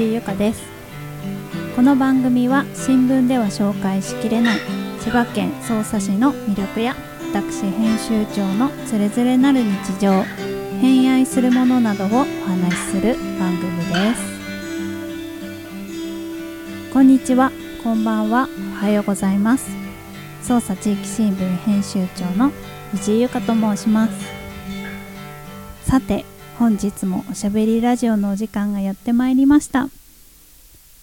藤井由香です。この番組は新聞では紹介しきれない千葉県匝瑳市の魅力や私編集長のつれづれなる日常偏愛するものなどをお話しする番組です。こんにちはこんばんはおはようございます。捜査地域新聞編集長の藤井由香と申します。さて本日もおしゃべりラジオのお時間がやってまいりました。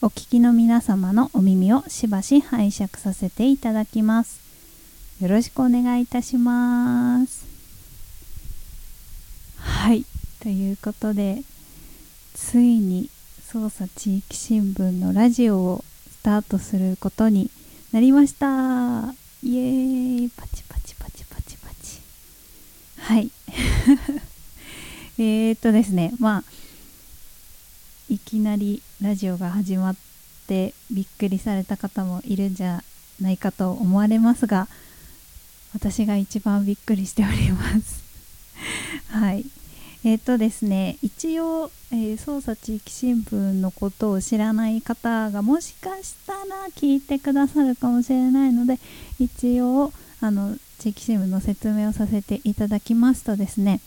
お聞きの皆様のお耳をしばし拝借させていただきます。よろしくお願いいたします。はい。ということでついに捜査地域新聞のラジオをスタートすることになりました。イエーイ。パチパチパチパチパチ。はい。えっとですねまあいきなりラジオが始まってびっくりされた方もいるんじゃないかと思われますが私が一番びっくりしております。はい。えー、っとですね一応、えー、捜査地域新聞のことを知らない方がもしかしたら聞いてくださるかもしれないので一応あの地域新聞の説明をさせていただきますとですね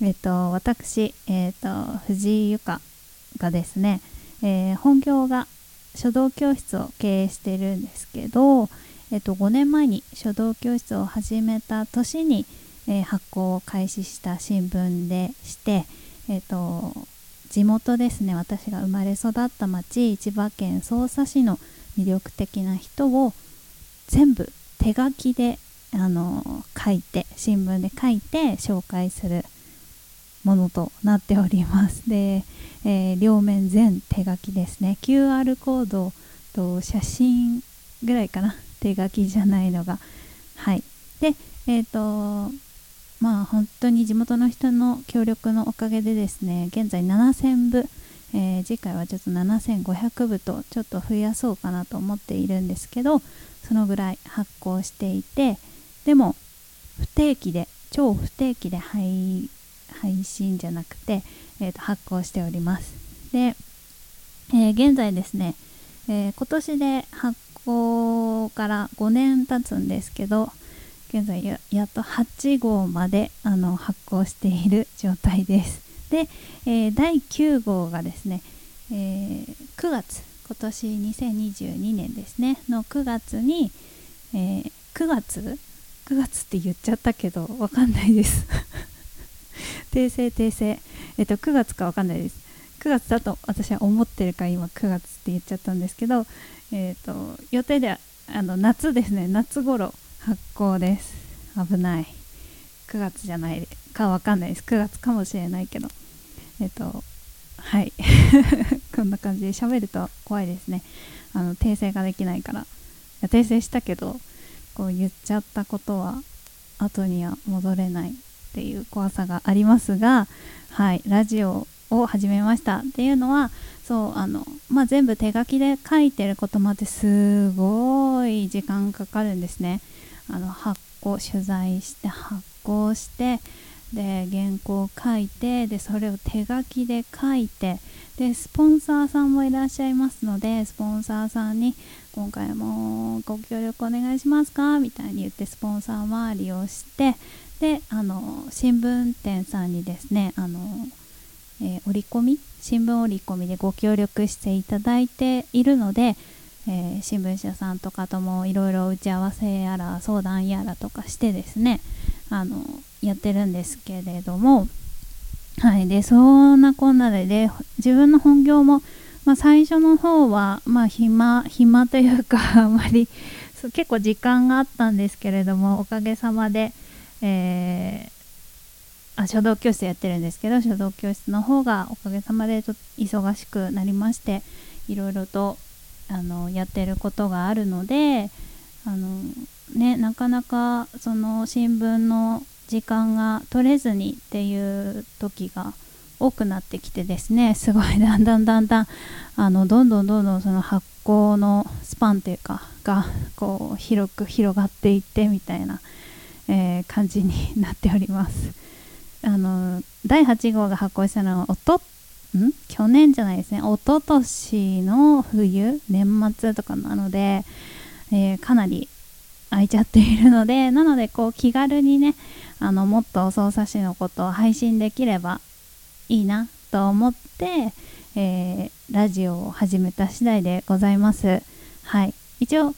えっ、と私、えっ、と藤井由香がですね、えー、本業が書道教室を経営してるんですけど、えっ、と5年前に書道教室を始めた年に、えー、発行を開始した新聞でして、えっ、と地元ですね私が生まれ育った町千葉県匝瑳市の魅力的な人を全部手書きであの書いて新聞で書いて紹介するものとなっております。で、えー、両面全手書きですね。QR コードと写真ぐらいかな。手書きじゃないのが。はい。でえっ、ー、とまあ本当に地元の人の協力のおかげでですね現在7000部、えー、次回はちょっと7500部とちょっと増やそうかなと思っているんですけどそのぐらい発行していてでも不定期で超不定期で配配信じゃなくて、えー、と発行しております。で、えー、現在ですね、えー、今年で発行から5年経つんですけど現在ややっと8号まであの発行している状態です。で、えー、第9号がですね、えー、9月今年2022年ですね。の9月に、えー、9月？9月って言っちゃったけどわかんないです。訂正訂正えっと9月かわかんないです。9月だと私は思ってるから今9月って言っちゃったんですけどえっと予定ではあの夏ですね。夏頃発行です。危ない。9月じゃないかわかんないです。9月かもしれないけど。えっとはい。こんな感じで喋ると怖いですね。あの訂正ができないから。訂正したけどこう言っちゃったことは後には戻れない。っていう怖さがありますが、はい、ラジオを始めましたっていうのはそうあの、まあ、全部手書きで書いてることもあってすごい時間かかるんですね。あの発行取材して発行してで原稿を書いてでそれを手書きで書いてでスポンサーさんもいらっしゃいますのでスポンサーさんに今回もご協力お願いしますか？みたいに言ってスポンサー周りをしてであの新聞店さんにですねあの、えー、折り込み新聞折り込みでご協力していただいているので、えー、新聞社さんとかともいろいろ打ち合わせやら相談やらとかしてですねあのやってるんですけれどもはいでそんなこんなでで自分の本業も、まあ、最初の方はまあ暇暇というかあまり結構時間があったんですけれどもおかげさまでえー、あ書道教室やってるんですけど書道教室の方がおかげさまでと忙しくなりましていろいろとあのやってることがあるのであの、ね、なかなかその新聞の時間が取れずにっていう時が多くなってきてですねすごいだんだんだんだんあのどんどんどんどんその発行のスパンというかがこう広く広がっていってみたいなえー、感じになっております。あの第8号が発行したのはおとん？去年じゃないですね。一昨年の冬年末とかなので、えー、かなり空いちゃっているのでなのでこう気軽にねあのもっと操作士のことを配信できればいいなと思って、えー、ラジオを始めた次第でございます。はい。一応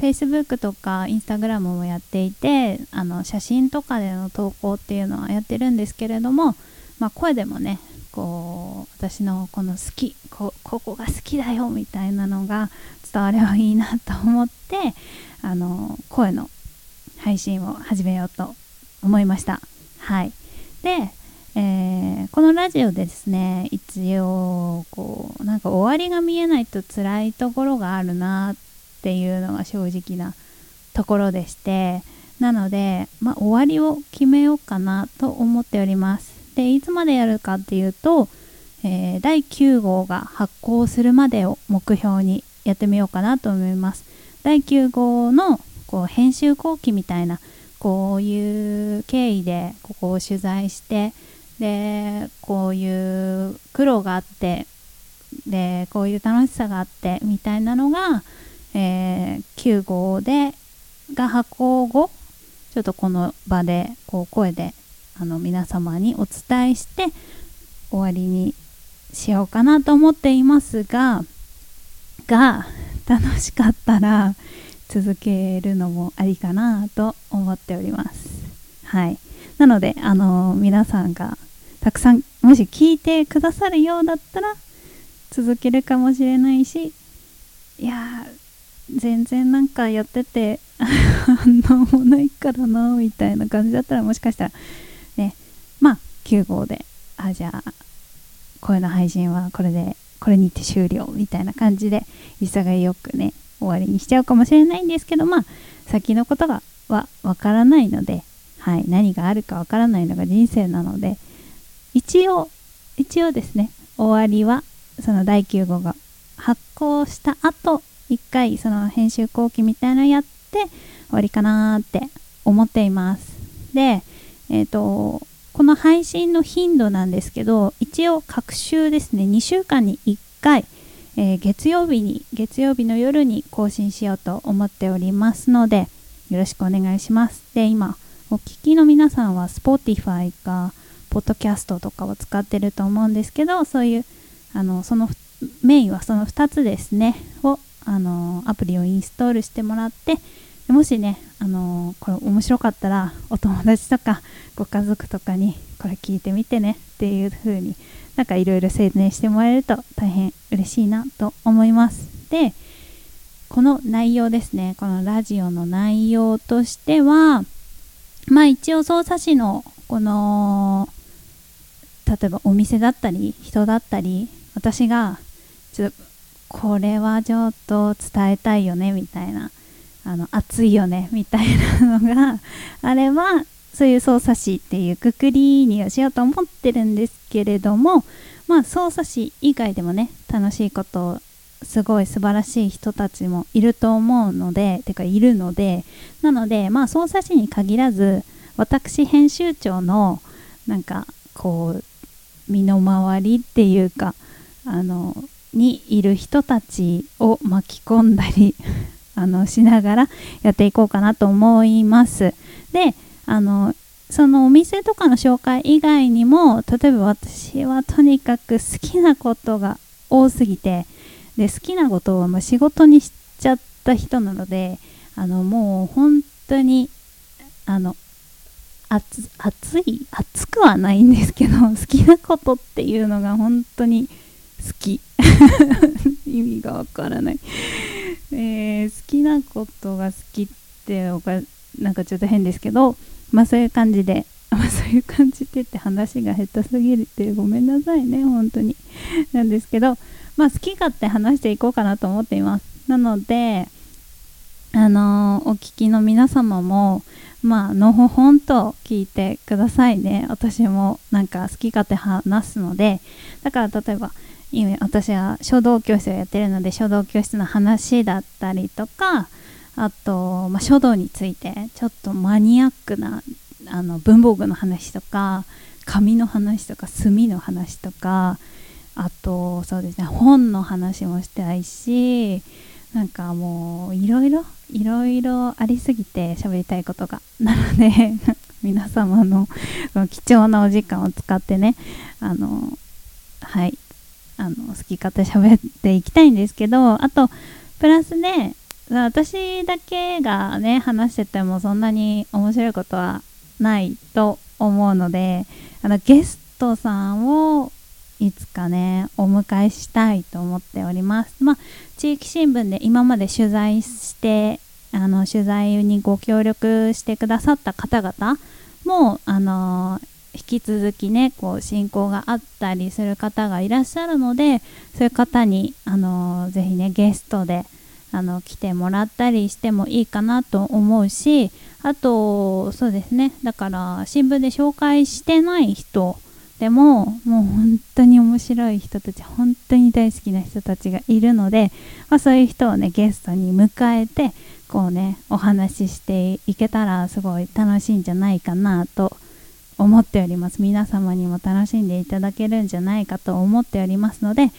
Facebook とか Instagram もやっていてあの写真とかでの投稿っていうのはやってるんですけれども、まあ、声でもねこう私のこの好きこここが好きだよみたいなのが伝わればいいなと思ってあの声の配信を始めようと思いました。はい。で、えー、このラジオでですね一応こうなんか終わりが見えないと辛いところがあるなっていうのが正直なところでしてなので、まあ、終わりを決めようかなと思っております。でいつまでやるかっていうと、えー、第9号が発行するまでを目標にやってみようかなと思います。第9号のこう編集後期みたいなこういう経緯でここを取材してでこういう苦労があってでこういう楽しさがあってみたいなのが、えー、9号でが発行後ちょっとこの場でこう声であの皆様にお伝えして終わりにしようかなと思っていますがが楽しかったら続けるのもありかなと思っております。はい。なのであの皆さんがたくさんもし聞いてくださるようだったら続けるかもしれないしいや全然なんかやってて 反応もないからなみたいな感じだったらもしかしたらねまあ9号であじゃあ声の配信はこれでこれにて終了みたいな感じで潔いよくね終わりにしちゃうかもしれないんですけどまあ先のことがはわからないので、はい、何があるかわからないのが人生なので一応一応ですね終わりはその第9号が発行した後一回その編集後期みたいなのやって終わりかなって思っています。でえっ、ー、とこの配信の頻度なんですけど一応各週ですね2週間に1回、えー、月曜日に月曜日の夜に更新しようと思っておりますのでよろしくお願いします。で今お聞きの皆さんは Spotify かポッドキャストとかを使ってると思うんですけどそういうあのそのメインはその2つですねをあのアプリをインストールしてもらってもしね、あの、これ面白かったらお友達とかご家族とかにこれ聞いてみてねっていう風になんかいろいろ宣伝してもらえると大変嬉しいなと思います。でこの内容ですねこのラジオの内容としてはまあ一応操作士のこの例えばお店だったり人だったり私がちょっとこれはちょっと伝えたいよねみたいな。あの熱いよねみたいなのが あればそういう操作士っていうくくりにはしようと思ってるんですけれどもまあ操作士以外でもね楽しいことをすごい素晴らしい人たちもいると思うのでてかいるのでなのでまあ操作士に限らず私編集長のなんかこう身の回りっていうかあのにいる人たちを巻き込んだり あのしながらやっていこうかなと思います。であのそのお店とかの紹介以外にも例えば私はとにかく好きなことが多すぎてで好きなことをま仕事にしちゃった人なのであのもう本当にあの熱熱い熱くはないんですけど 好きなことっていうのが本当にき。意味がわからない。えー、好きなことが好きっておかなんかちょっと変ですけどまあそういう感じで、あ、そういう感じでって話が下手すぎるってごめんなさいね本当に。なんですけどまあ好き勝手話していこうかなと思っています。なのであのー、お聞きの皆様もまあのほほんと聞いてくださいね。私もなんか好き勝手話すのでだから例えば私は書道教室をやってるので書道教室の話だったりとかあと、まあ、書道についてちょっとマニアックなあの文房具の話とか紙の話とか墨の話とかあとそうですね本の話もしたいしなんかもういろいろいろいろありすぎて喋りたいことがなので 皆様の貴重なお時間を使ってねあのはい。あの好き勝手喋っていきたいんですけどあとプラスね私だけがね話しててもそんなに面白いことはないと思うのであのゲストさんをいつかねお迎えしたいと思っております。まあ地域新聞で今まで取材してあの取材にご協力してくださった方々もあの引き続きねこう進行があったりする方がいらっしゃるのでそういう方にあのぜひねゲストであの来てもらったりしてもいいかなと思うしあとそうですねだから新聞で紹介してない人でももう本当に面白い人たち本当に大好きな人たちがいるので、まあ、そういう人をねゲストに迎えてこうねお話ししていけたらすごい楽しいんじゃないかなと思っております。皆様にも楽しんでいただけるんじゃないかと思っておりますので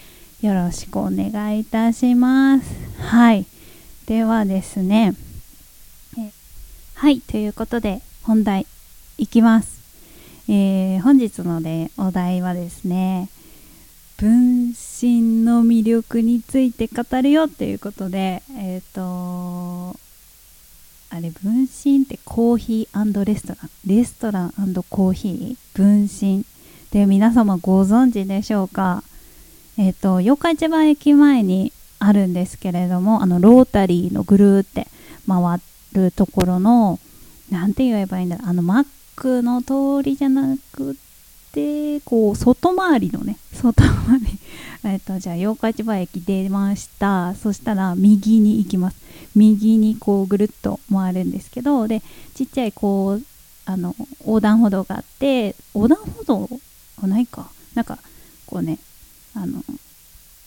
よろしくお願いいたします。はい。ではですねはい。ということで本題いきます。えー、本日のでお題はですね分身の魅力について語るよっていうことでえっ、ー、とあれ分身ってコーヒーレストランレストランコーヒー分身で皆様ご存知でしょうか？えっ、ー、と八日市場駅前にあるんですけれどもあのロータリーのぐるーって回るところの何て言えばいいんだろうあのマックの通りじゃなくてこう外回りのね 外回り。えっとじゃあ八日市場駅出ました。そしたら右に行きます。右にこうぐるっと回るんですけどでちっちゃいこうあの横断歩道があって横断歩道はないか。なんかこうねあの、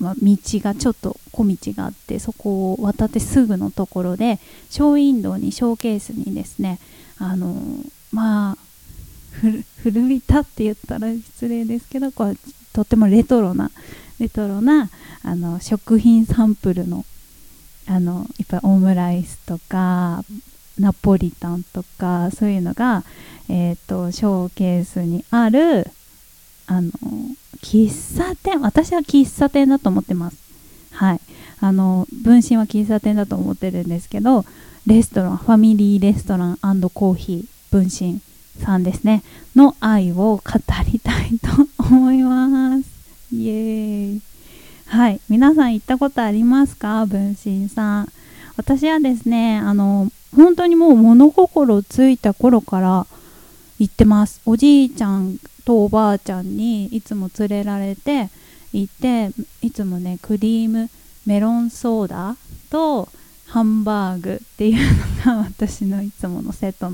まあ、道がちょっと小道があってそこを渡ってすぐのところでショーウィンドウにショーケースにですねあのまあ古びたって言ったら失礼ですけどこうとってもレトロなレトロなあの食品サンプルのあのいっぱいオムライスとかナポリタンとかそういうのが、えーと、ショーケースにあるあの喫茶店私は喫茶店だと思ってます。はい。あの分身は喫茶店だと思ってるんですけどレストランファミリーレストランコーヒー分身さんですね。の愛を語りたいと思います。イエーイ。はい。皆さん行ったことありますか？分身さん。私はですねあの本当にもう物心ついた頃から行ってます。おじいちゃんとおばあちゃんにいつも連れられて行っていつもねクリームメロンソーダとハンバーグっていうのが 私のいつものセット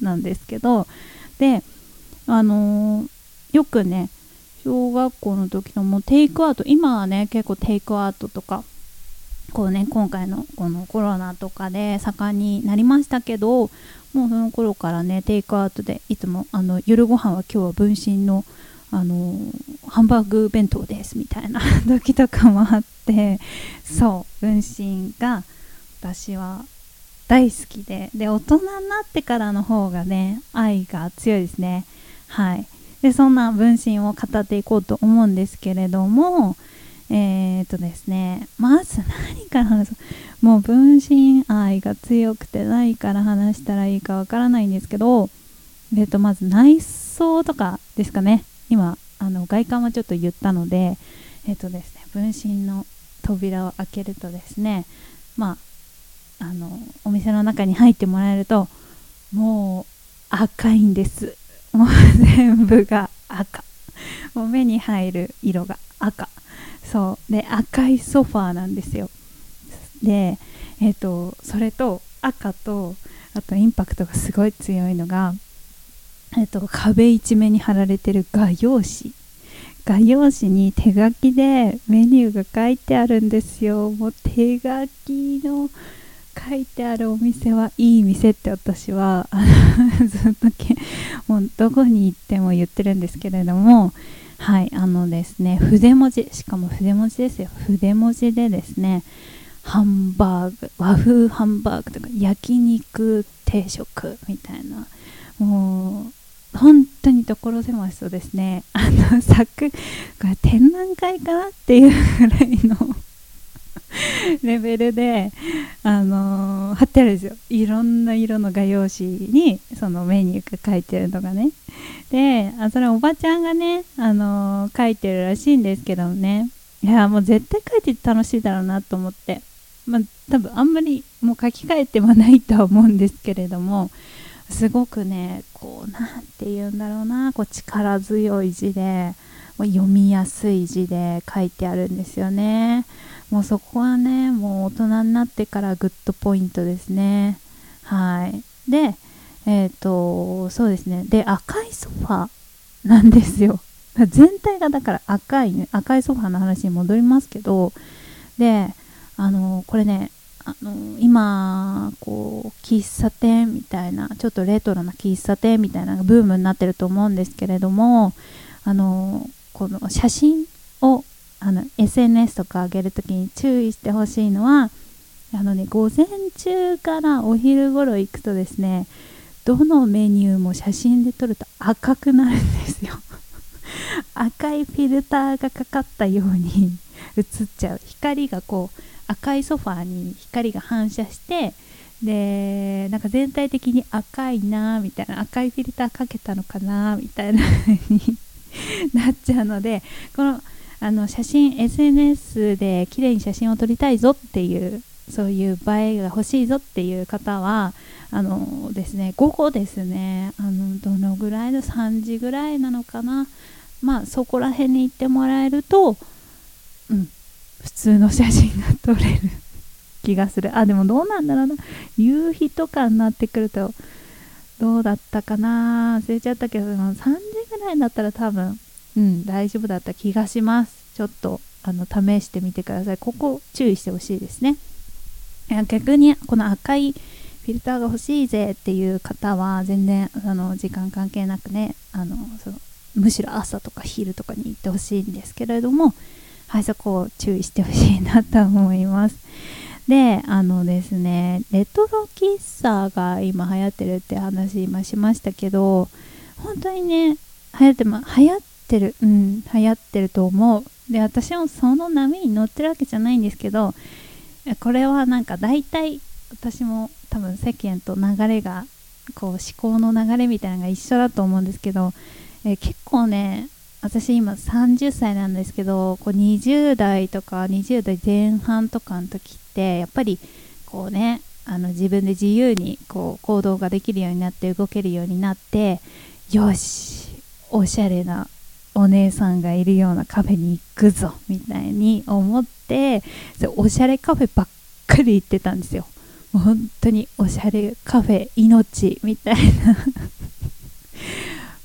なんですけど。であのー、よくね小学校の時のもうテイクアウト今はね結構テイクアウトとかこうね今回のこのコロナとかで盛んになりましたけどもうその頃からねテイクアウトでいつもあの夜ご飯は今日は分身のあのハンバーグ弁当ですみたいな 時とかもあってそう分身が私は大好きでで大人になってからの方がね愛が強いですね。はい。でそんな分身を語っていこうと思うんですけれどもえー、っとですねまず何から話すもう分身愛が強くて何から話したらいいかわからないんですけどえっとまず内装とかですかね。今あの外観はちょっと言ったのでえっとですね分身の扉を開けるとですねまああのお店の中に入ってもらえるともう赤いんです。もう全部が赤。もう目に入る色が赤。そう。で赤いソファーなんですよ。でえっ、ー、とそれと赤とあとインパクトがすごい強いのがえっ、ー、と壁一面に貼られてる画用紙。画用紙に手書きでメニューが書いてあるんですよ。もう手書きの書いてあるお店はいい店って私は ずっとけもうどこに行っても言ってるんですけれどもはいあのですね筆文字しかも筆文字ですよ。筆文字でですねハンバーグ和風ハンバーグとか焼肉定食みたいなもう本当に所狭しとですね。あの作これ展覧会かなっていうぐらいのレベルで、あのー、貼ってあるんですよ。いろんな色の画用紙にそのメニューが書いてるのがね。であそれおばちゃんがね、あのー、書いてるらしいんですけどね。いやもう絶対書いてて楽しいだろうなと思って。まあ多分あんまりもう書き換えてはないとは思うんですけれどもすごくねこう何て言うんだろうな。こう力強い字で読みやすい字で書いてあるんですよね。もうそこはねもう大人になってから good point ですね。はい。でえっ、ー、とそうですね。で赤いソファなんですよ。全体がだから赤い、ね、赤いソファの話に戻りますけどであのこれねあの今こう喫茶店みたいなちょっとレトロな喫茶店みたいなブームになってると思うんですけれどもあのこの写真をあの SNS とか上げるときに注意してほしいのはあのね午前中からお昼頃行くとですねどのメニューも写真で撮ると赤くなるんですよ。赤いフィルターがかかったように 映っちゃう。光がこう赤いソファーに光が反射してでなんか全体的に赤いなみたいな赤いフィルターかけたのかなみたいな風に なっちゃうのでこのあの写真 SNS で綺麗に写真を撮りたいぞっていうそういう映えが欲しいぞっていう方はあのですね午後ですねあのどのぐらいの3時ぐらいなのかなまあそこら辺に行ってもらえるとうん普通の写真が撮れる 気がする。あでもどうなんだろうな。夕日とかになってくるとどうだったかな。忘れちゃったけど3時ぐらいだったら多分うん大丈夫だった気がします。ちょっとあの試してみてください。ここ注意してほしいですね。逆にこの赤いフィルターが欲しいぜっていう方は全然あの時間関係なくねあのそのむしろ朝とか昼とかに行ってほしいんですけれどもはいそこを注意してほしいなと思います。であのですねレトロ喫茶が今流行ってるって話今しましたけど本当にね流行ってま流行ってるうん流行ってると思う。で私もその波に乗ってるわけじゃないんですけどこれはなんか大体私も多分世間と流れがこう思考の流れみたいなのが一緒だと思うんですけど、え結構ね私今30歳なんですけどこう20代とか20代前半とかの時ってやっぱりこうねあの自分で自由にこう行動ができるようになって動けるようになってよしおしゃれなお姉さんがいるようなカフェに行くぞみたいに思っておしゃれカフェばっかり行ってたんですよ。もう本当におしゃれカフェ命みたいな。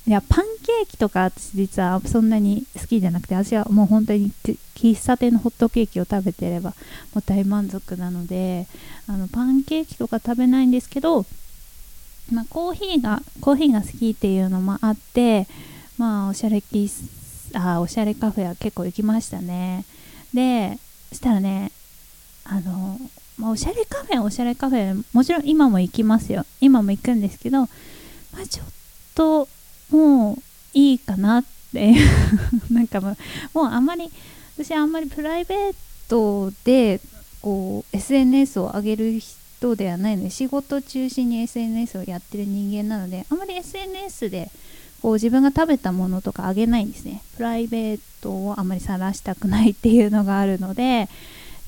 いやパンケーキとか私実はそんなに好きじゃなくて私はもう本当に喫茶店のホットケーキを食べてればもう大満足なのであのパンケーキとか食べないんですけど、まあ、コーヒーがコーヒーが好きっていうのもあってまあおしゃれ喫あおしゃれカフェは結構行きましたね。でしたらねあの、まあ、おしゃれカフェおしゃれカフェもちろん今も行きますよ。今も行くんですけど、まあ、ちょっともういいかなって なんかもうもうあんまり私あんまりプライベートでこう SNS を上げる人ではないので仕事中心に SNS をやってる人間なのであんまり SNS でこう自分が食べたものとかあげないんですね。プライベートをあまり晒したくないっていうのがあるので。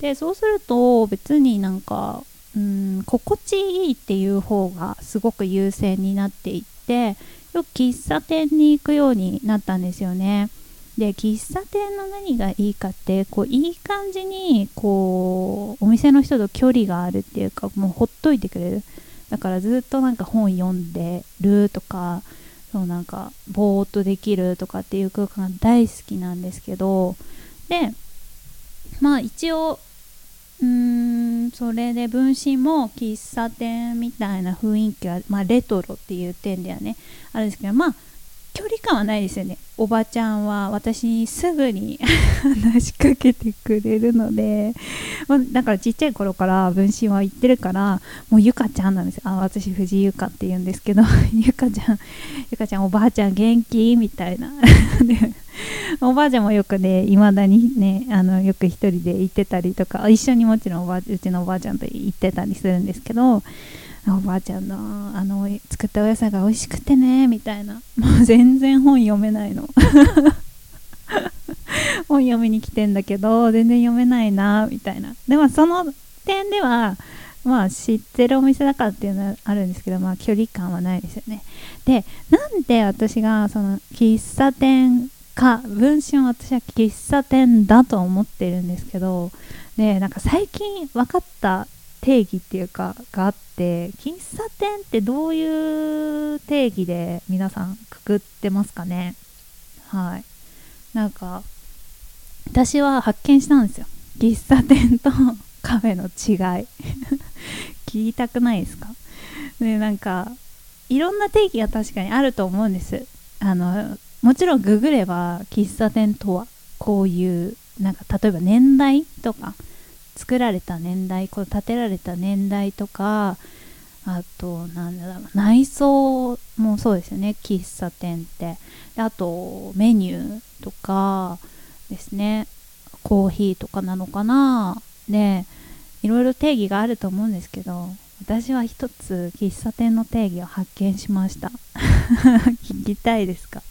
でそうすると別になんかうん心地いいっていう方がすごく優先になっていってよく喫茶店に行くようになったんですよね。で喫茶店の何がいいかってこういい感じにこうお店の人と距離があるっていうかもうほっといてくれる。だからずっとなんか本読んでるとかそうなんかぼーっとできるとかっていう空間大好きなんですけどでまあ一応うーんそれで分身も喫茶店みたいな雰囲気は、まあ、レトロっていう点ではねあるんですけどまあ距離感はないですよね。おばちゃんは私にすぐに 話しかけてくれるので、まだからちっちゃい頃から分身は言ってるからもうゆかちゃんなんですよ。あ私藤井ゆかって言うんですけど ゆかちゃんゆかちゃんおばあちゃん元気？みたいな。おばあちゃんもよくねいまだにねあのよく一人で行ってたりとか一緒にもちろんおばうちのおばあちゃんと行ってたりするんですけどおばあちゃんのあの作ったお野菜が美味しくてねみたいな。も う全然本読めないの。本読みに来てんだけど全然読めないなみたいな。でもその点ではまあ知ってるお店だからっていうのはあるんですけどまあ距離感はないですよね。でなんで私がその喫茶店か文春私は喫茶店だと思ってるんですけどでなんか最近分かった定義っていうかがあって喫茶店ってどういう定義で皆さんくくってますかね？はい。なんか私は発見したんですよ。喫茶店とカフェの違い。聞きたくないですか？でなんかいろんな定義が確かにあると思うんです。あのもちろんググれば喫茶店とはこういうなんか例えば年代とか作られた年代こう建てられた年代とかあとなんだろう内装もそうですよね喫茶店って。であとメニューとかですねコーヒーとかなのかな。でいろいろ定義があると思うんですけど私は一つ喫茶店の定義を発見しました。聞きたいですか？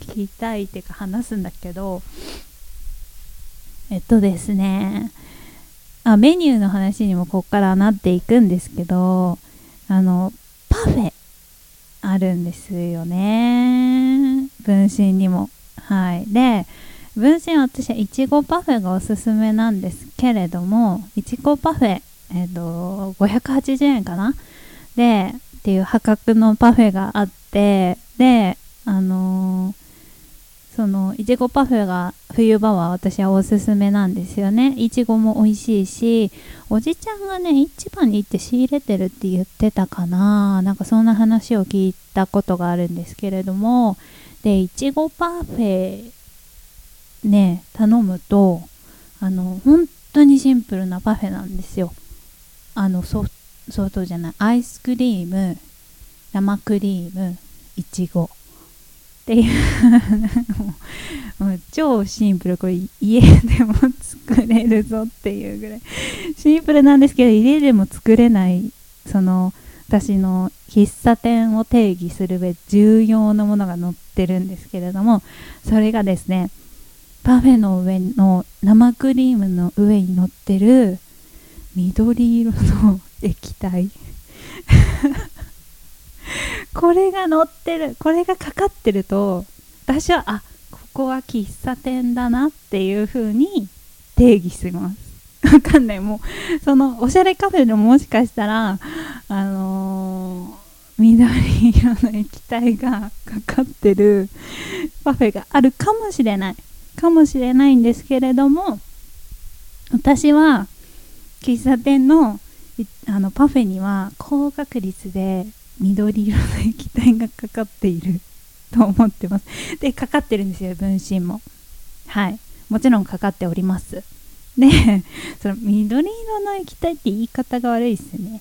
聞きたいっていうか話すんだけど。えっとですねあメニューの話にもここからなっていくんですけどあのパフェあるんですよね。分身にも。はい。で分身私はいちごパフェがおすすめなんですけれどもいちごパフェえっ、ー、と580円かな？でっていう破格のパフェがあってであのーそのいちごパフェが冬場は私はおすすめなんですよね。いちごも美味しいしおじちゃんがね市場に行って仕入れてるって言ってたかな。なんかそんな話を聞いたことがあるんですけれども。でいちごパフェね頼むとあの本当にシンプルなパフェなんですよ。あのソフトじゃないアイスクリーム生クリームいちごっていうもう超シンプルこれ家でも作れるぞっていうぐらいシンプルなんですけど家でも作れないその私の喫茶店を定義する上重要なものが載ってるんですけれどもそれがですねパフェの上の生クリームの上に乗ってる緑色の液体。これが乗ってるこれがかかってると私はあここは喫茶店だなっていう風に定義します。わかんない。もうそのおしゃれカフェでももしかしたらあのー、緑色の液体がかかってる パフェがあるかもしれない。かもしれないんですけれども私は喫茶店のあのパフェには高確率で緑色の液体がかかっている と思ってます。でかかってるんですよ分身も。はい。もちろんかかっております。で その緑色の液体って言い方が悪いですね。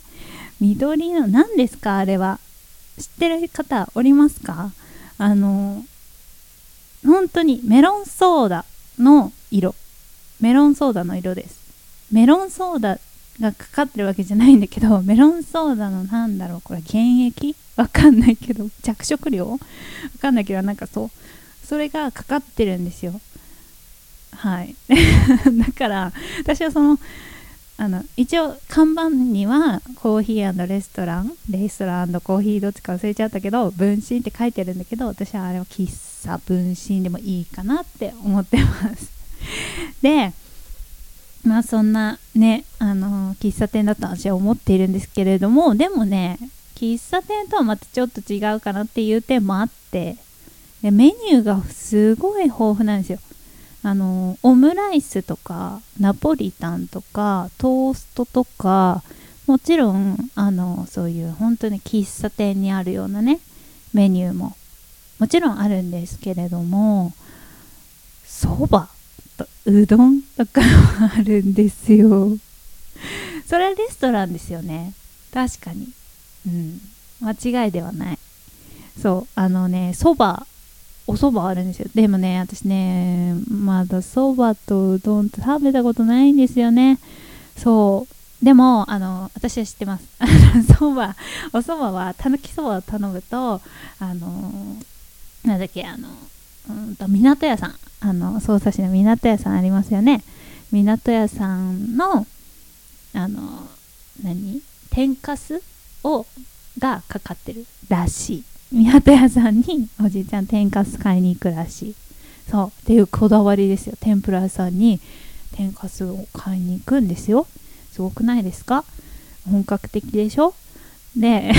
緑色何ですか？あれは。知ってる方おりますか？あの本当にメロンソーダの色。メロンソーダの色です。メロンソーダがかかってるわけじゃないんだけど メロンソーダのなんだろうこれ原液？わかんないけど着色料？わかんないけどなんかそう。それがかかってるんですよ。はい。だから私はそのあの一応看板にはコーヒーレストランレストランコーヒーどっちか忘れちゃったけど分身って書いてるんだけど私はあれは喫茶分身でもいいかなって思ってます。でまあそんなねあの喫茶店だと私は思っているんですけれどもでもね喫茶店とはまたちょっと違うかなっていう点もあってでメニューがすごい豊富なんですよ。あのオムライスとかナポリタンとかトーストとかもちろんあのそういう本当に喫茶店にあるようなねメニューももちろんあるんですけれどもそば。とうどんとかもあるんですよ。それはレストランですよね。確かに。うん。間違いではない。そう。あのねそば。お蕎麦あるんですよ。でもね私ねまだそばとうどんって食べたことないんですよね。そう。でもあの私は知ってます。そば。お蕎麦はたぬきそばを頼むとあのなんだっけあのうんと港屋さん。あの匝瑳市の港屋さんありますよね。港屋さんのあの何？天かすをがかかってるらしい。港屋さんにおじいちゃん天かす買いに行くらしい。そう。っていうこだわりですよ。天ぷら屋さんに天かすを買いに行くんですよ。すごくないですか？本格的でしょ？で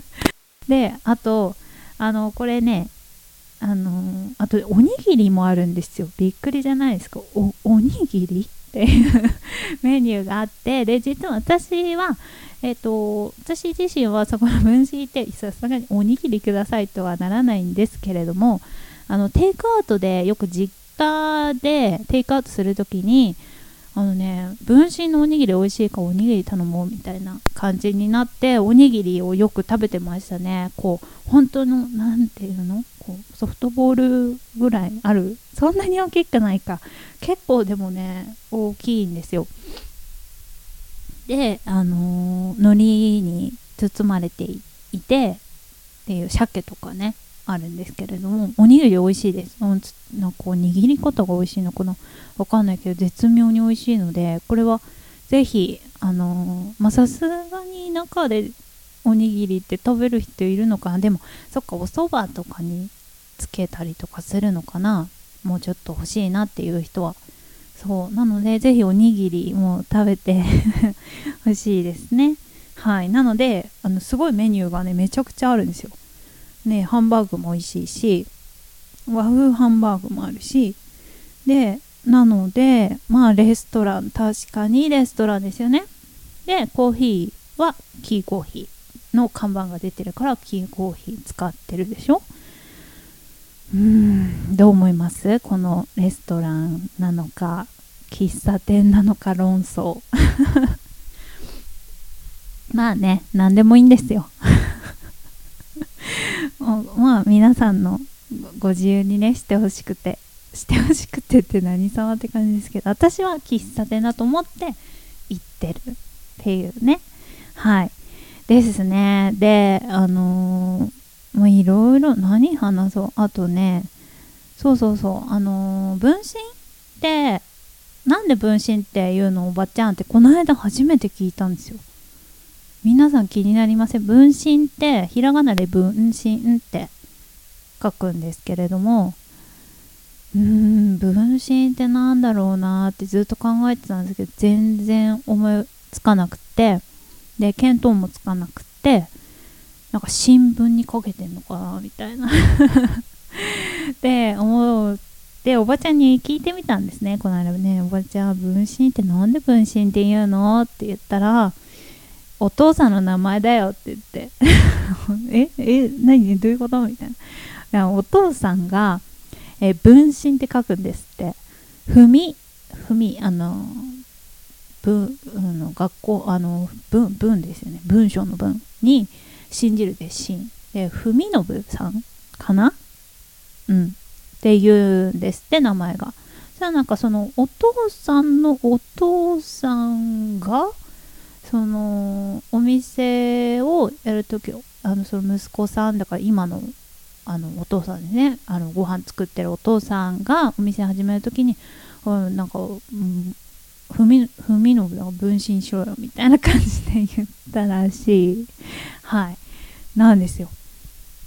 であとあのこれねあのあとおにぎりもあるんですよ。びっくりじゃないですか。おおにぎり？っていう メニューがあって。で実は私はえっ、ー、と私自身はそこの分子ってさすがにおにぎりくださいとはならないんですけれどもあのテイクアウトでよく実家でテイクアウトするときにあのね分身のおにぎり美味しいかおにぎり頼もうみたいな感じになっておにぎりをよく食べてましたね。こう本当の何ていうの？こうソフトボールぐらいある？そんなに大きくないか。結構でもね大きいんですよ。であのー、海苔に包まれていてっていう鮭とかね。あるんですけれどもおにぎり美味しいです。なんかこう握り方が美味しいのかな。わかんないけど絶妙に美味しいのでこれはぜひあのまさすがに中でおにぎりって食べる人いるのかな。でもそっかお蕎麦とかにつけたりとかするのかな。もうちょっと欲しいなっていう人は。そう。なのでぜひおにぎりも食べて 欲しいですね。はい。なのであのすごいメニューがねめちゃくちゃあるんですよ。ねハンバーグも美味しいし和風ハンバーグもあるしでなのでまあレストラン確かにレストランですよね。でコーヒーはキーコーヒーの看板が出てるからキーコーヒー使ってるでしょ。うーんどう思います？このレストランなのか喫茶店なのか論争。まあね何でもいいんですよ。まあ皆さんのご自由にねしてほしくてしてほしくてって何様って感じですけど私は喫茶店だと思って行ってるっていうね。はい。ですね。であのー、もういろいろ何話そう。あとねそうそうそう。あのー、分身ってなんで分身っていうのおばちゃんってこの間初めて聞いたんですよ。皆さん気になりません？分身ってひらがなで分身って書くんですけれどもうーん分身ってなんだろうなってずっと考えてたんですけど全然思いつかなくてで見当もつかなくてなんか新聞にかけてんのかなみたいな。で思っておばちゃんに聞いてみたんですね。この間ねおばちゃん分身ってなんで分身って言うの？って言ったらお父さんの名前だよって言って。ええ何？どういうこと？みたいな。お父さんが、え分身って書くんですって。ふみふみあの文の学校あの文文ですよね。文章の文に信じるで信で文信さんかな？うん。っていうんですって名前が。じゃあなんかそのお父さんのお父さんがそのお店をやるときあのその息子さんだから今のあのお父さんですね。あのご飯作ってるお父さんがお店始めるときに、うん、なんか、うん、ふみふみの分身しろよみたいな感じで言ったらしい。はい。なんですよ。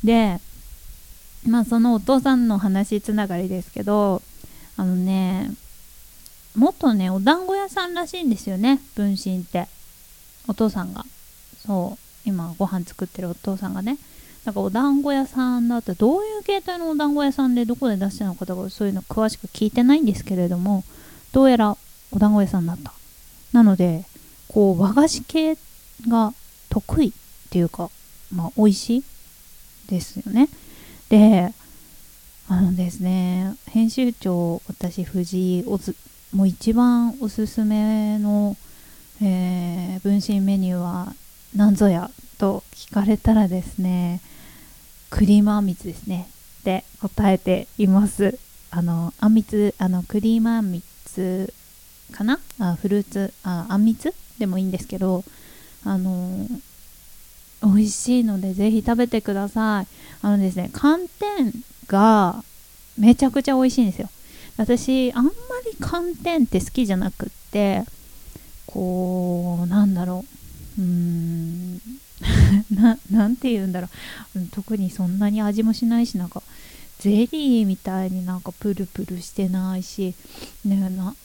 でまあそのお父さんの話つながりですけどあのね元ねお団子屋さんらしいんですよね分身って。お父さんが。そう。今ご飯作ってるお父さんがね。なんかお団子屋さんだってどういう形態のお団子屋さんでどこで出してるのかとかそういうの詳しく聞いてないんですけれどもどうやらお団子屋さんだった。なのでこう和菓子系が得意っていうかまあ美味しいですよね。であのですね編集長私藤井おずもう一番おすすめの、えー、分身メニューは何ぞやと聞かれたらですねクリームあんみつですね。って答えています。あのあんみつあのクリームあんみつかな？あフルーツああんみつ？でもいいんですけどあの美味しいのでぜひ食べてください。あのですね寒天がめちゃくちゃ美味しいんですよ。私あんまり寒天って好きじゃなくってこうなんだろう。うーん。ななんて言うんだろう。特にそんなに味もしないしなんかゼリーみたいになんかプルプルしてないしねななん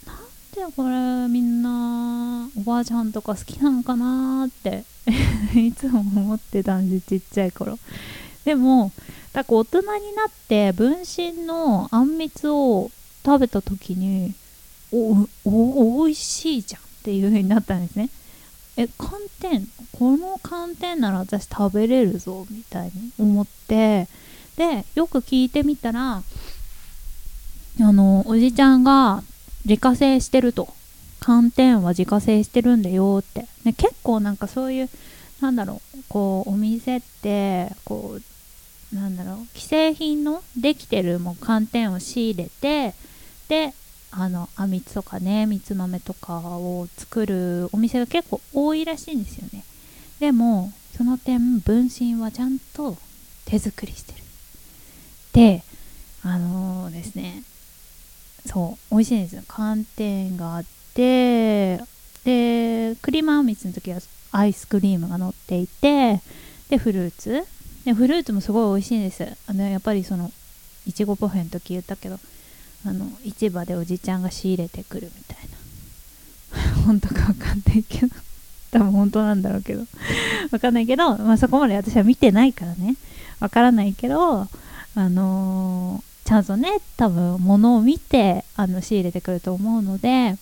でこれみんなおばあちゃんとか好きなのかなって いつも思ってたんでちっちゃい頃。でもだか大人になって分身のあんみつを食べた時におお美味しいじゃんっていう風になったんですね。え寒天この寒天なら私食べれるぞみたいに思ってでよく聞いてみたらあのおじちゃんが自家製してると。寒天は自家製してるんだよって、ね、結構なんかそういうなんだろうこうお店ってこうなんだろう既製品のできてるもう寒天を仕入れてであのあみつとかねみつ豆とかを作るお店が結構多いらしいんですよね。でもその点分身はちゃんと手作りしてる。であのー、ですねそう美味しいんですよ。寒天があってでクリームあんみつの時はアイスクリームが乗っていてでフルーツ。でフルーツもすごい美味しいんです。あのやっぱりそのいちごパフェの時言ったけど。あの市場でおじちゃんが仕入れてくるみたいな。本当か分かんないけど。多分本当なんだろうけど。分かんないけど、まあ、そこまで私は見てないからね。分からないけどあのー、ちゃんとね多分物を見てあの仕入れてくると思うので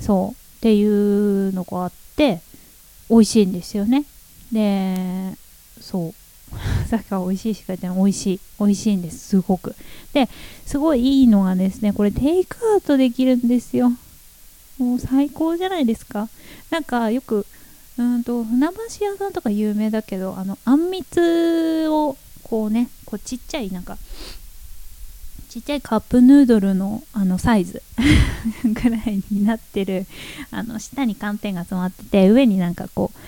そう。っていうのがあって美味しいんですよね。でそう。さっきから美味しいしか言ってない。美味しい。美味しいんです。すごく。ですごいいいのがですねこれテイクアウトできるんですよ。もう最高じゃないですか。なんかよくうんと船橋屋さんとか有名だけどあのあんみつをこうねこうちっちゃいなんかちっちゃいカップヌードルのあのサイズ ぐらいになってるあの下に寒天が詰まってて上になんかこう、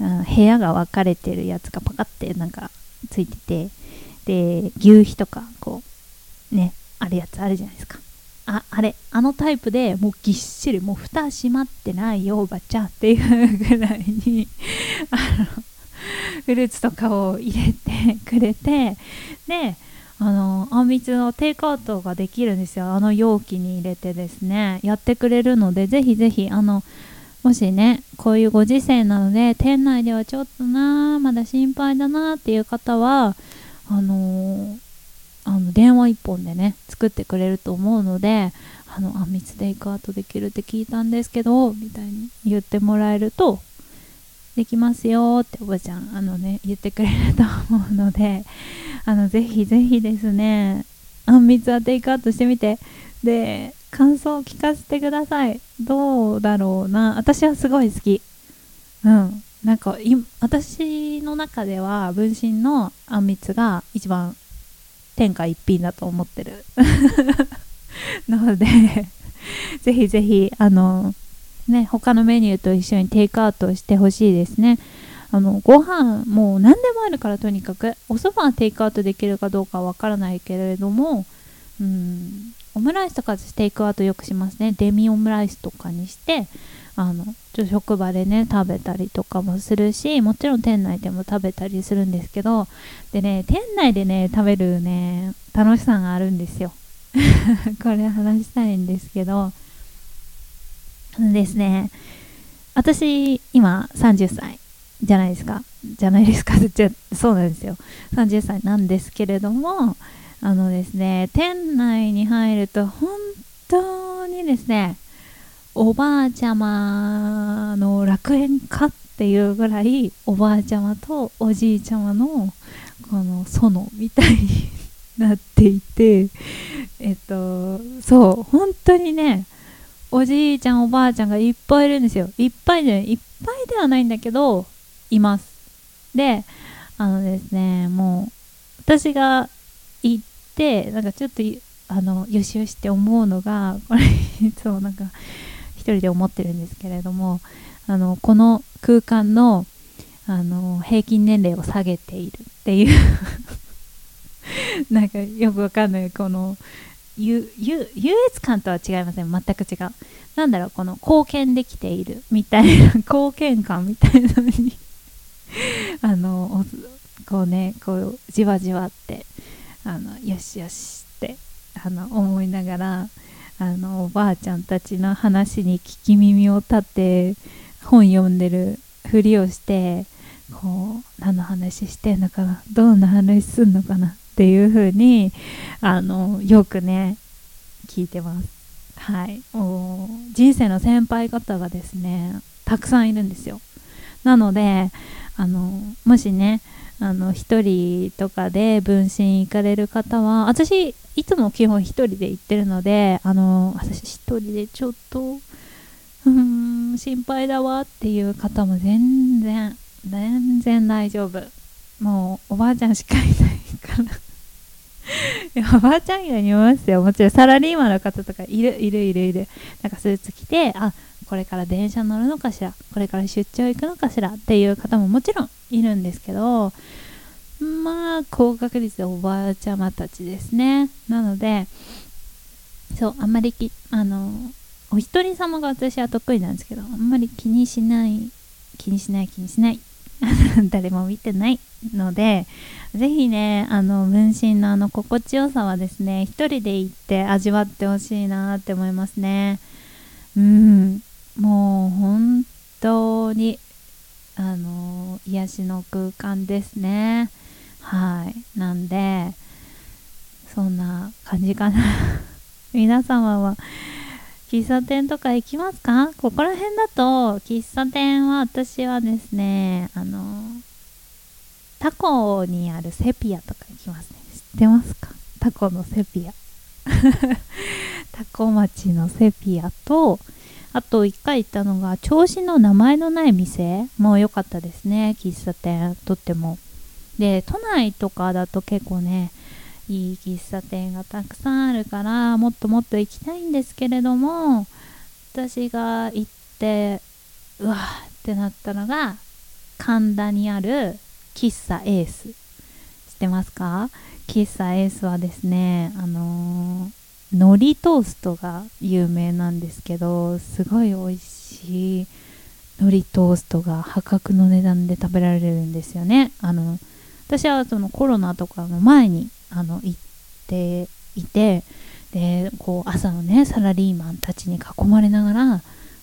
うん、部屋が分かれてるやつがパカってなんかついててで牛皮とかこうねあるやつあるじゃないですか。ああれあのタイプでもうぎっしりもう蓋閉まってないよおばちゃんっていうぐらいに あのフルーツとかを入れてくれてであのあんみつのテイクアウトができるんですよ。あの容器に入れてですね。やってくれるのでぜひぜひあのもしねこういうご時世なので店内ではちょっとなまだ心配だなっていう方はあのー、あの電話1本でね作ってくれると思うのであのあんみつテイクアウトできるって聞いたんですけどみたいに言ってもらえるとできますよっておばちゃんあのね言ってくれると思うのであのぜひぜひですねあんみつはテイクアウトしてみて。で感想を聞かせてください。どうだろうな。私はすごい好き。うん。なんか私の中では分身のあんみつが一番天下一品だと思ってる。なのでぜひぜひあのね他のメニューと一緒にテイクアウトしてほしいですね。あのご飯もう何でもあるからとにかくおそばはテイクアウトできるかどうかわからないけれどもうんオムライスとかステイクアウトよくしますね。デミオムライスとかにしてあのちょ職場でね食べたりとかもするしもちろん店内でも食べたりするんですけどでね店内でね食べるね楽しさがあるんですよ。これ話したいんですけど。ですね。私今30歳じゃないですか。じゃないですか。じゃそうなんですよ。30歳なんですけれどもあのですね店内に入ると本当にですねおばあちゃまの楽園かっていうぐらいおばあちゃまとおじいちゃまのこの園みたいになっていて えっとそう本当にねおじいちゃんおばあちゃんがいっぱいいるんですよ。いっぱいでいっぱいではないんだけどいます。であのですねもう私がてなんかちょっとあのよしよしって思うのがこれいつもなんか一人で思ってるんですけれどもあのこの空間のあの平均年齢を下げているっていう なんかよくわかんない。この優越感とは違いません。全く違う。なんだろうこの貢献できているみたいな 貢献感みたいなのに あのこうねこうじわじわってあのよしよしってあの思いながらあのおばあちゃんたちの話に聞き耳を立て本読んでるふりをしてこう何の話してんのかなどんな話すんのかなっていう風にあのよくね聞いてます。はい。お人生の先輩方がですねたくさんいるんですよ。なのであのもしねあの1人とかで分身行かれる方は私いつも基本1人で行ってるのであの私1人でちょっとうーん心配だわっていう方も全然全然大丈夫。もうおばあちゃんしかいないから。いやおばあちゃん以外にいますよ。もちろんサラリーマンの方とかいるいるいるいる。なんかスーツ着てあこれから電車乗るのかしら？これから出張行くのかしら？っていう方ももちろんいるんですけどまあ高確率でおばあちゃまたちですね。なのでそうあんまりきあのお一人様が私は得意なんですけどあんまり気にしない気にしない気にしない。誰も見てない。のでぜひねあの分身のあの心地よさはですね一人で行って味わってほしいなって思いますね。うん。もう本当にあの癒しの空間ですね。はい。なんでそんな感じかな。皆様は喫茶店とか行きますか？ここら辺だと喫茶店は私はですねあのタコにあるセピアとか行きますね。知ってますか？タコのセピア。タコ町のセピアとあと1回行ったのが銚子の名前のない店も良かったですね喫茶店とっても。で都内とかだと結構ねいい喫茶店がたくさんあるからもっともっと行きたいんですけれども私が行ってうわーってなったのが神田にある喫茶エース。知ってますか？喫茶エースはですねあのー、海苔トーストが有名なんですけどすごい美味しい海苔トーストが破格の値段で食べられるんですよね。あの私はそのコロナとかの前にあの行っていてでこう朝のねサラリーマンたちに囲まれながら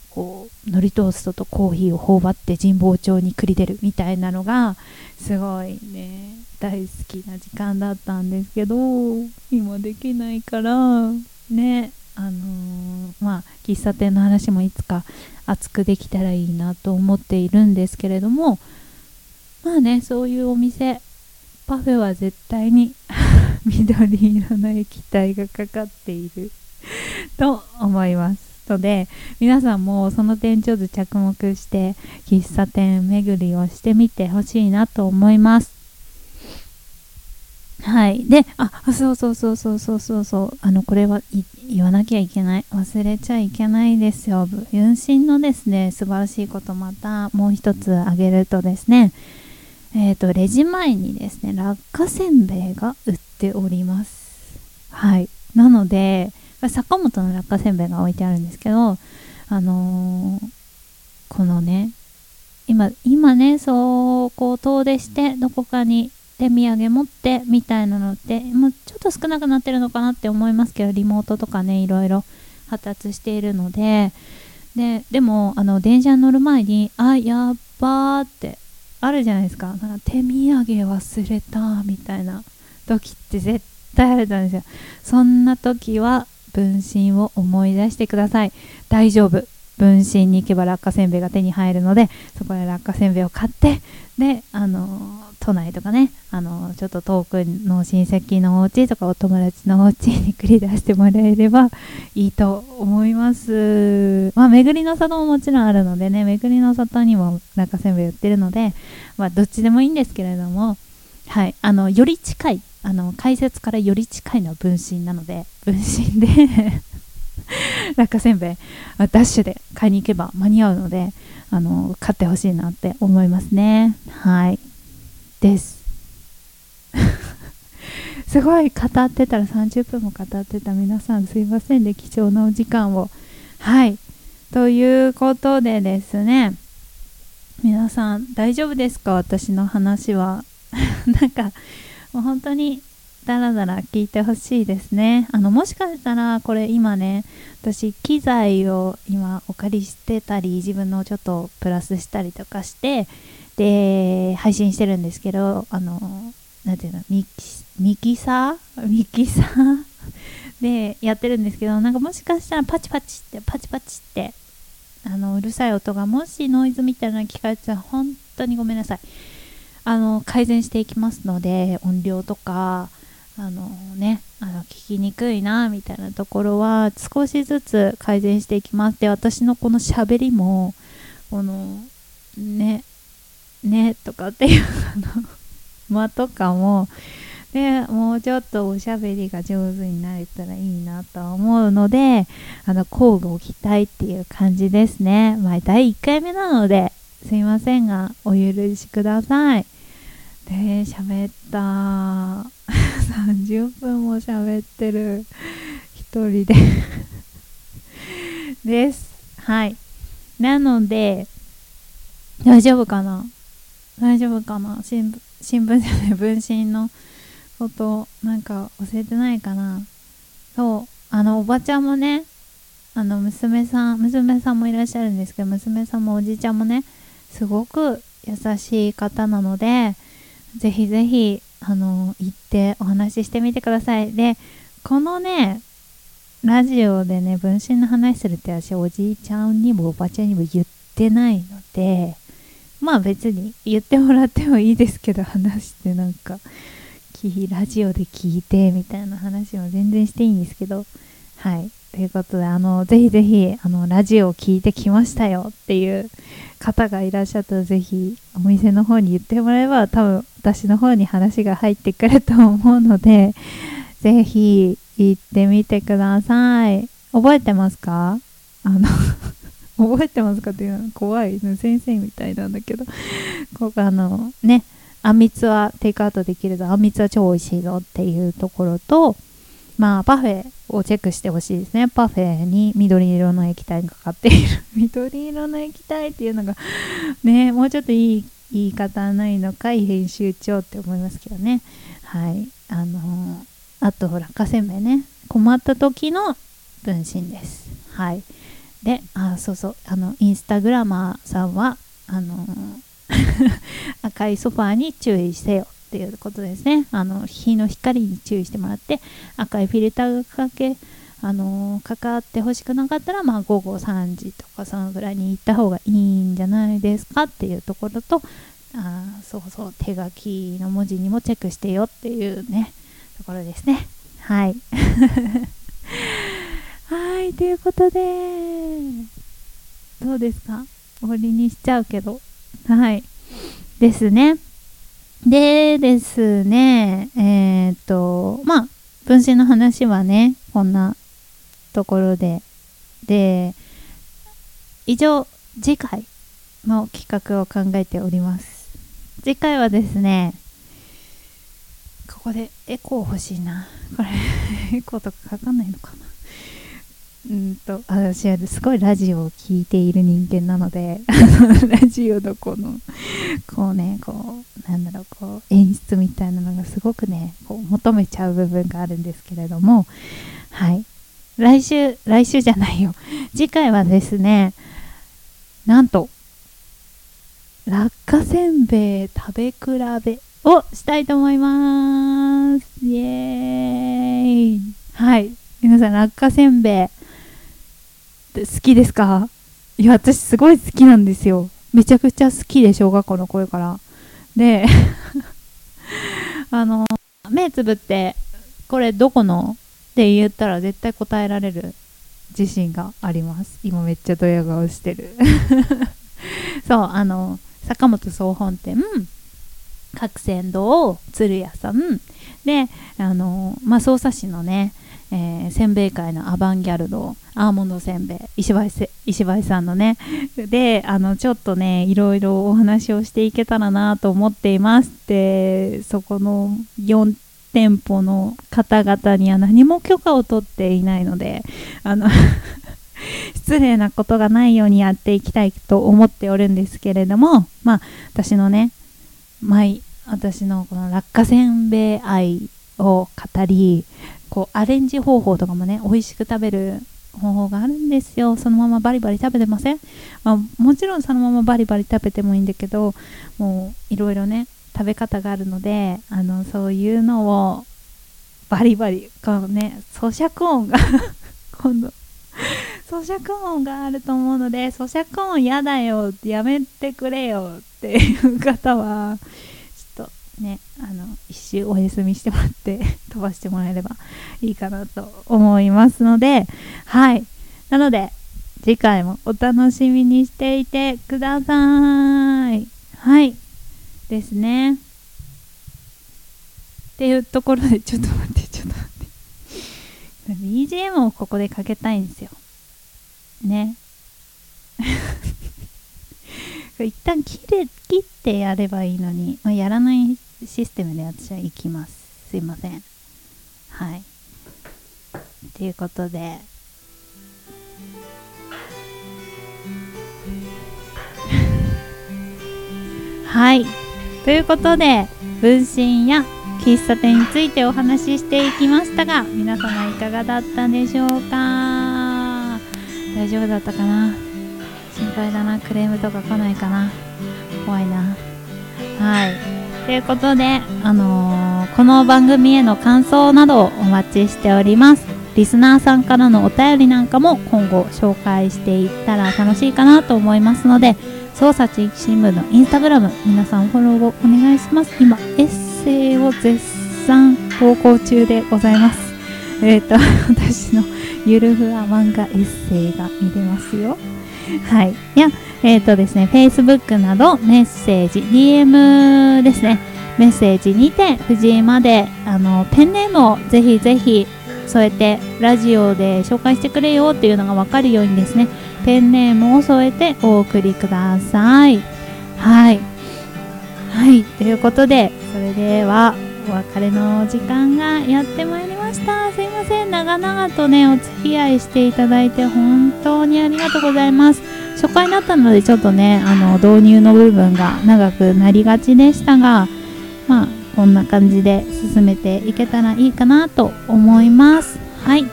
こう海苔トーストとコーヒーを頬張って神保町に繰り出るみたいなのがすごいね。大好きな時間だったんですけど今できないからねあのー、まあ喫茶店の話もいつか熱くできたらいいなと思っているんですけれどもまあねそういうお店パフェは絶対に 緑色の液体がかかっていると思いますので皆さんもその点ちょっと着目して喫茶店巡りをしてみてほしいなと思います。はい。であそうそうそうそうそうそうそう。あのこれは言わなきゃいけない。忘れちゃいけないですよ。分身のですね素晴らしいことまたもう一つ挙げるとですね。えっ、ー、とレジ前にですね落花せんべいが売っております。はい。なので坂本の落花せんべいが置いてあるんですけどあのー、このね今今ねそうこう遠出してどこかに手土産持ってみたいなのってもうちょっと少なくなってるのかなって思いますけどリモートとかねいろいろ発達しているので。ででもあの電車に乗る前にあやっばーってあるじゃないですか。なんか手土産忘れたみたいな時って絶対あると思うんですよそんな時は分身を思い出してください。大丈夫。分身に行けば落花せんべいが手に入るのでそこで落花せんべいを買ってであの都内とかねあのちょっと遠くの親戚のお家とかお友達のお家に繰り出してもらえればいいと思います。まあ巡りの里ももちろんあるのでね巡りの里にも落花せんべい売ってるのでまあどっちでもいいんですけれどもはいあのより近いあの解説からより近いのは分身なので分身で落花せんべいダッシュで買いに行けば間に合うのであの買ってほしいなって思いますね。はい。です。すごい語ってたら30分も語ってた皆さんすいませんね貴重なお時間を。はい。ということでですね皆さん大丈夫ですか？私の話は。なんかもう本当にダラダラ聞いてほしいですね。あのもしかしたらこれ今ね私機材を今お借りしてたり自分のちょっとプラスしたりとかしてで配信してるんですけどあの何ていうのミキサー？ミキサー？でやってるんですけどなんかもしかしたらパチパチってパチパチってあのうるさい音がもしノイズみたいなの聞かれてたら本当にごめんなさい。あの改善していきますので音量とかあのねあの聞きにくいなみたいなところは少しずつ改善していきます。で私のこのしゃべりもこのねねとかっていうあの 間とかもでもうちょっとおしゃべりが上手になれたらいいなと思うのであの交互期待っていう感じですね。まあ第1回目なのですいませんがお許しください。で喋った。30分も喋ってる。一人で。です。はい。なので大丈夫かな？大丈夫かな？新聞新聞じゃない 分身のことなんか教えてないかな？そう。あのおばちゃんもねあの娘さん娘さんもいらっしゃるんですけど娘さんもおじいちゃんもねすごく優しい方なのでぜひぜひあの行ってお話ししてみてください。でこのねラジオでね分身の話するって私おじいちゃんにもおばちゃんにも言ってないのでまあ別に言ってもらってもいいですけど話してなんかラジオで聞いてみたいな話も全然していいんですけどはい。ということであのぜひぜひあのラジオを聞いてきましたよっていう方がいらっしゃったらぜひお店の方に言ってもらえば多分私の方に話が入ってくると思うのでぜひ行ってみてください。覚えてますか？あの 覚えてますかっていうのは怖い先生みたいなんだけどここあのねあんみつはテイクアウトできるぞあんみつは超美味しいぞっていうところとまあパフェをチェックしてほしいですね。パフェに緑色の液体がかかっている。緑色の液体っていうのがねもうちょっといい言い方ないのかい編集長って思いますけどね。はい。あのー、あとほらかせんべいね。困った時の分身です。はい。であそうそう。あのインスタグラマーさんはあの 赤いソファーに注意せよ。っていうことですね。あの日の光に注意してもらって赤いフィルターがかけあのかかってほしくなかったら、まあ、午後3時とかそのぐらいに行った方がいいんじゃないですかっていうところとあそうそう手書きの文字にもチェックしてよっていうねところですね。はい。はいということでどうですか？終わりにしちゃうけど。はい。ですね。でですねえっ、とまあ分身の話はねこんなところで。で以上次回の企画を考えております。次回はですねここでエコー欲しいな。これエコーとかかかんないのかな。うんと私はすごいラジオを聴いている人間なので ラジオのこのこうねこうなんだろうこう演出みたいなのがすごくねこう求めちゃう部分があるんですけれどもはい。来週来週じゃないよ。次回はですねなんと落花せんべい食べ比べをしたいと思います。イエーイ。はい。皆さん落花せんべい好きですか？いや私すごい好きなんですよ。めちゃくちゃ好きで小学校の頃から。であの目つぶってこれどこの？って言ったら絶対答えられる自信があります。今めっちゃドヤ顔してる。そうあの坂本総本店。角仙堂鶴屋さん。であのまあ匝瑳市のねえー、せんべい界のアバンギャルドアーモンドせんべい石橋石橋さんのね であのちょっとねいろいろお話をしていけたらなと思っていますでそこの4店舗の方々には何も許可を取っていないのであの 失礼なことがないようにやっていきたいと思っておるんですけれどもまあ私のね毎私のこの落花せんべい愛を語りこうアレンジ方法とかもね美味しく食べる方法があるんですよ。そのままバリバリ食べてません、まあ、もちろんそのままバリバリ食べてもいいんだけどもういろいろね食べ方があるのであのそういうのをバリバリこのね咀嚼音が 今度咀嚼音があると思うので咀嚼音嫌だよやめてくれよっていう方はね、あの一周お休みしてもらって 飛ばしてもらえればいいかなと思いますのではい。なので次回もお楽しみにしていてください。はい。ですね。っていうところでちょっと待ってちょっと待って。BGM をここでかけたいんですよ。ね。一旦切れ切ってやればいいのに、まあ、やらないシステムで私は行きます。すいません。はい。ということで、はい。ということで、分身や喫茶店についてお話ししていきましたが、皆様いかがだったでしょうか？大丈夫だったかな？心配だな。クレームとか来ないかな？怖いな。はい。ということで、あのー、この番組への感想などをお待ちしております。リスナーさんからのお便りなんかも今後紹介していったら楽しいかなと思いますので、捜査地域新聞のインスタグラム、皆さんフォローをお願いします。今、エッセイを絶賛投稿中でございます。えっ、ー、と、私のゆるふわ漫画エッセイが見れますよ。はい。いや、えっ、ー、とですね、Facebook などメッセージ、DM ですね、メッセージにて藤井まであのペンネームをぜひぜひ添えてラジオで紹介してくれよっていうのが分かるようにですねペンネームを添えてお送りください。はい。はい。ということでそれではお別れの時間がやってまいりましたました。すいません。長々とねお付き合いしていただいて本当にありがとうございます。初回だったのでちょっとねあの導入の部分が長くなりがちでしたがまあこんな感じで進めていけたらいいかなと思います。はい。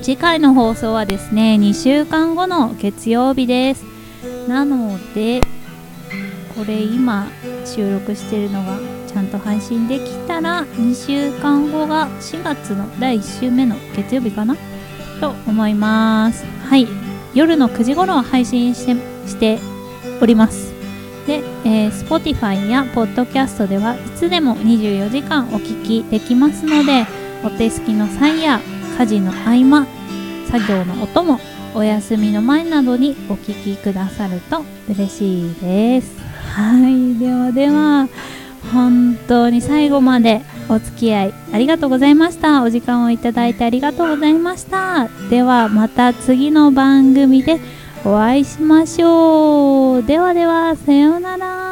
次回の放送はですね2週間後の月曜日です。なのでこれ今収録してるのがちゃんと配信できたら2週間後が4月の第1週目の月曜日かな？と思います。はい。夜の9時頃配信してしております。で、えー、Spotify や Podcast ではいつでも24時間お聞きできますのでお手すきの際や家事の合間作業の音もお休みの前などにお聞きくださると嬉しいです。はい。ではでは本当に最後までお付き合いありがとうございました。お時間をいただいてありがとうございました。ではまた次の番組でお会いしましょう。ではではさようなら。